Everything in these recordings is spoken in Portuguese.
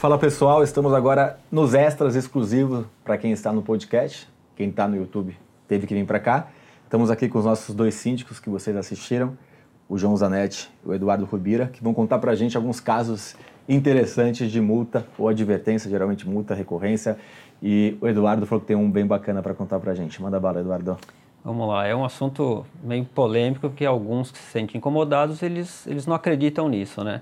Fala pessoal, estamos agora nos extras exclusivos para quem está no podcast. Quem está no YouTube teve que vir para cá. Estamos aqui com os nossos dois síndicos que vocês assistiram, o João Zanetti e o Eduardo Rubira, que vão contar para a gente alguns casos interessantes de multa ou advertência, geralmente multa, recorrência. E o Eduardo falou que tem um bem bacana para contar para a gente. Manda bala, Eduardo. Vamos lá, é um assunto meio polêmico, porque alguns que se sentem incomodados, eles, eles não acreditam nisso, né?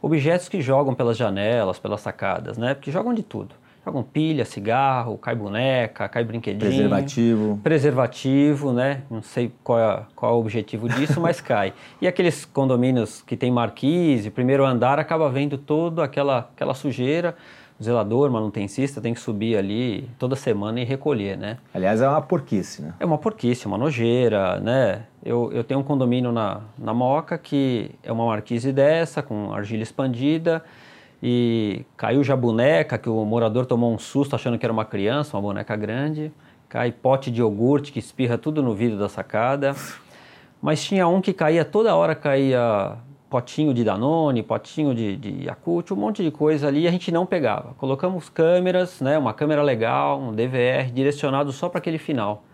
Objetos que jogam pelas janelas, pelas sacadas, né? Porque jogam de tudo. Jogam pilha, cigarro, cai boneca, cai brinquedinho. Preservativo. Preservativo, né? Não sei qual é, qual é o objetivo disso, mas cai. E aqueles condomínios que tem marquise, primeiro andar, acaba vendo toda aquela, aquela sujeira o zelador, manutencista tem que subir ali toda semana e recolher, né? Aliás, é uma porquice, né? É uma porquice, uma nojeira, né? Eu, eu tenho um condomínio na, na Moca que é uma marquise dessa, com argila expandida, e caiu já boneca, que o morador tomou um susto achando que era uma criança, uma boneca grande, cai pote de iogurte que espirra tudo no vidro da sacada. Mas tinha um que caía, toda hora caía potinho de Danone, potinho de, de Yakult, um monte de coisa ali e a gente não pegava. Colocamos câmeras, né, uma câmera legal, um DVR direcionado só para aquele final.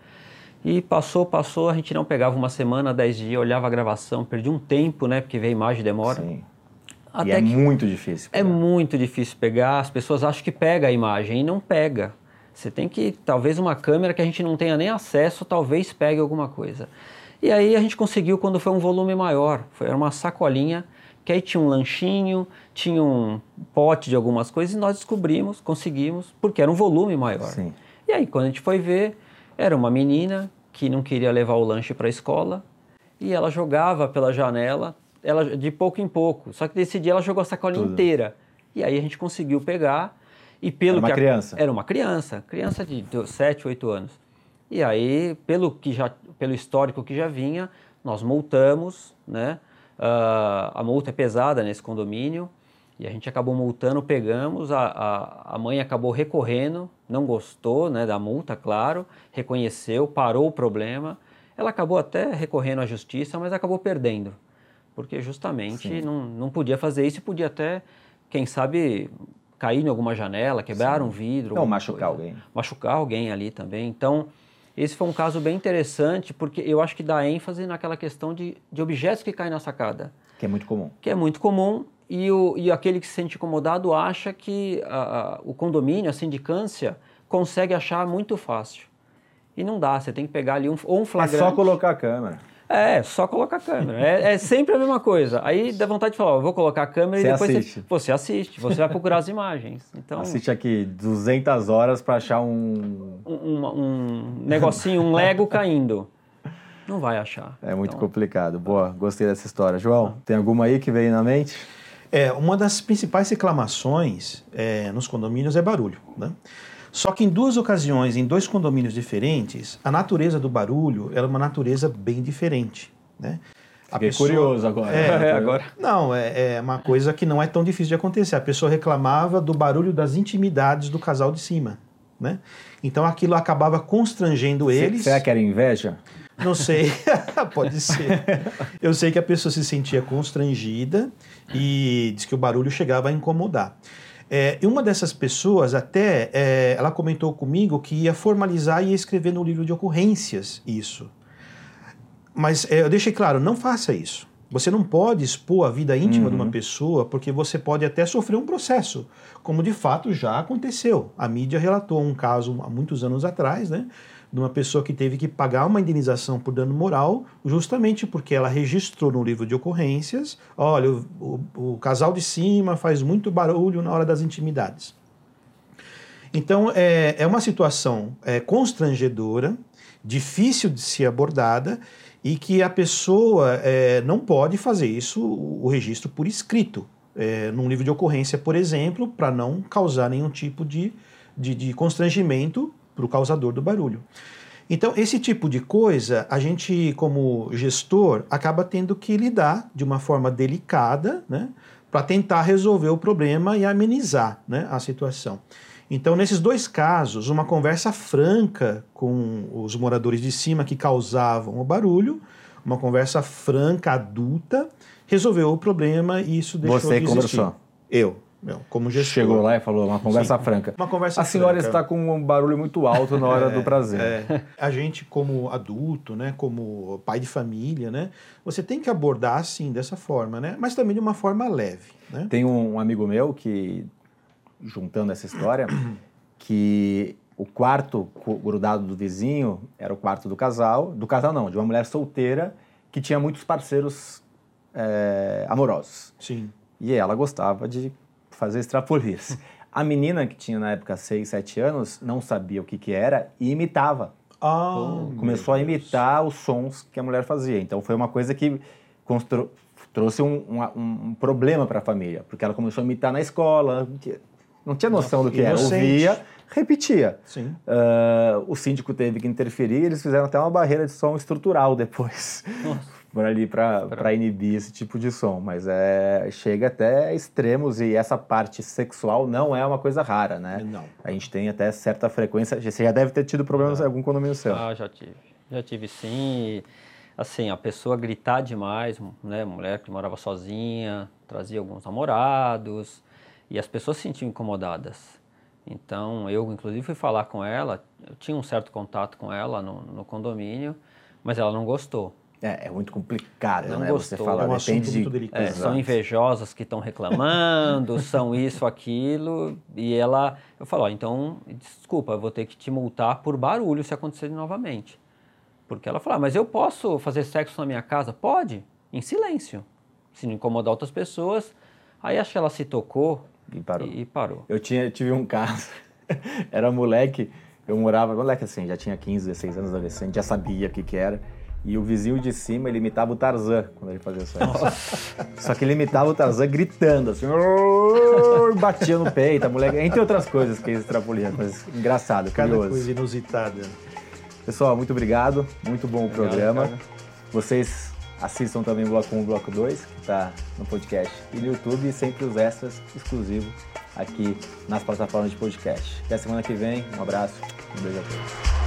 E passou, passou, a gente não pegava uma semana, dez dias, olhava a gravação, perdi um tempo, né, porque ver imagem demora. Sim. Até e é muito difícil. É pegar. É muito difícil pegar, as pessoas acham que pega a imagem e não pega. Você tem que, talvez uma câmera que a gente não tenha nem acesso, talvez pegue alguma coisa. E aí a gente conseguiu quando foi um volume maior, foi uma sacolinha que aí tinha um lanchinho, tinha um pote de algumas coisas e nós descobrimos, conseguimos, porque era um volume maior. Sim. E aí quando a gente foi ver, era uma menina que não queria levar o lanche para a escola e ela jogava pela janela, ela de pouco em pouco. Só que desse dia ela jogou a sacolinha Tudo. inteira. E aí a gente conseguiu pegar e pelo era uma que criança. A, era uma criança, criança de 7, 8 anos. E aí, pelo, que já, pelo histórico que já vinha, nós multamos, né? Uh, a multa é pesada nesse condomínio e a gente acabou multando, pegamos, a, a, a mãe acabou recorrendo, não gostou né, da multa, claro, reconheceu, parou o problema. Ela acabou até recorrendo à justiça, mas acabou perdendo, porque justamente não, não podia fazer isso e podia até, quem sabe, cair em alguma janela, quebrar Sim. um vidro. Não, machucar coisa. alguém. Machucar alguém ali também. Então, esse foi um caso bem interessante, porque eu acho que dá ênfase naquela questão de, de objetos que caem na sacada. Que é muito comum. Que é muito comum, e, o, e aquele que se sente incomodado acha que a, a, o condomínio, a sindicância, consegue achar muito fácil. E não dá, você tem que pegar ali um, ou um flagrante. É só colocar a câmera. É, só colocar a câmera. É, é, sempre a mesma coisa. Aí dá vontade de falar, ó, vou colocar a câmera você e depois assiste. Você, você assiste, você vai procurar as imagens. Então, assiste aqui 200 horas para achar um... um... Um, um negocinho, um Lego caindo. Não vai achar. É muito então... complicado. Boa, gostei dessa história. João, tem alguma aí que veio na mente? É, uma das principais reclamações é, nos condomínios é barulho, né? Só que em duas ocasiões, em dois condomínios diferentes, a natureza do barulho era uma natureza bem diferente. Né? A Fiquei pessoa, curioso agora. É, agora. Não, é, é, uma coisa que não é tão difícil de acontecer. A pessoa reclamava do barulho das intimidades do casal de cima. Né? Então aquilo acabava constrangendo eles. Será que era inveja? Não sei, pode ser. Eu sei que a pessoa se sentia constrangida e diz que o barulho chegava a incomodar. É, e uma dessas pessoas até, é, ela comentou comigo que ia formalizar e ia escrever no livro de ocorrências isso. Mas é, eu deixei claro, não faça isso. Você não pode expor a vida íntima uhum. de uma uhum. pessoa porque você pode até sofrer um processo, como de fato já aconteceu. A mídia relatou um caso há muitos anos atrás, né, de uma pessoa que teve que pagar uma indenização por dano moral, justamente porque ela registrou no livro de ocorrências: olha, o, o, o casal de cima faz muito barulho na hora das intimidades. Então, é, é uma situação é, constrangedora, difícil de ser abordada e que a pessoa é, não pode fazer isso, o registro por escrito, é, num livro de ocorrência, por exemplo, para não causar nenhum tipo de, de, de constrangimento para o causador do barulho. Então, esse tipo de coisa, a gente, como gestor, acaba tendo que lidar de uma forma delicada, né, para tentar resolver o problema e amenizar né, a situação. Então, nesses dois casos, uma conversa franca com os moradores de cima que causavam o barulho, uma conversa franca, adulta, resolveu o problema e isso deixou Você de existir. conversou? Eu. Meu, como gestor. Chegou lá e falou uma conversa Sim. franca. Uma conversa A senhora franca. está com um barulho muito alto na hora do prazer. É, a gente como adulto, né, como pai de família, né, você tem que abordar assim dessa forma, né, mas também de uma forma leve, né? Tem um amigo meu que, juntando essa história, que o quarto grudado do vizinho era o quarto do casal, do casal não, de uma mulher solteira que tinha muitos parceiros é, amorosos. Sim. E ela gostava de fazer extrapolis. A menina, que tinha na época 6, 7 anos, não sabia o que, que era e imitava. Ah, Começou a imitar os sons que a mulher fazia. Então foi uma coisa que constru- trouxe um, um- um problema para a família, porque ela começou a imitar na escola, não tinha noção do que era, Inocente. ouvia, repetia. Ah, o síndico teve que interferir, eles fizeram até uma barreira de som estrutural depois, por ali para inibir esse tipo de som. Mas é, chega até extremos e essa parte sexual não é uma coisa rara, né? Não. A gente tem até certa frequência. Você já deve ter tido problemas em algum condomínio seu. Ah, já tive. Já tive sim. E, assim, a pessoa gritar demais, né? Mulher que morava sozinha, trazia alguns namorados e as pessoas se sentiam incomodadas. Então, eu, inclusive, fui falar com ela, eu tinha um certo contato com ela no, no condomínio, mas ela não gostou. É, é muito complicado, Não né? Você gostou. fala, É um depende de... delicado. É, são invejosas que estão reclamando, são isso, aquilo, e ela, eu falo, ó, então, desculpa, eu vou ter que te multar por barulho se acontecer novamente. Porque ela falou, ah, mas eu posso fazer sexo na minha casa? Pode, em silêncio, se não incomodar outras pessoas. Aí acho que ela se tocou E parou. E, e parou. Eu tinha, tive um caso, era moleque, eu morava, moleque assim, já tinha 15, 16 anos, adolescente, já sabia o que que era. E o vizinho de cima, ele imitava o Tarzan quando ele fazia sexo. Só que ele imitava o Tarzan gritando, assim, batia no peito, a mulher, entre outras coisas que ele extrapolia, coisas engraçado, Cada curioso. coisa inusitada. Pessoal, muito obrigado, muito bom o Obrigado, programa. cara. Vocês assistam também o Bloco 1 e o Bloco 2, que está no podcast e no YouTube, e sempre os extras exclusivos aqui nas plataformas de podcast. Até semana que vem, um abraço, um beijo a todos.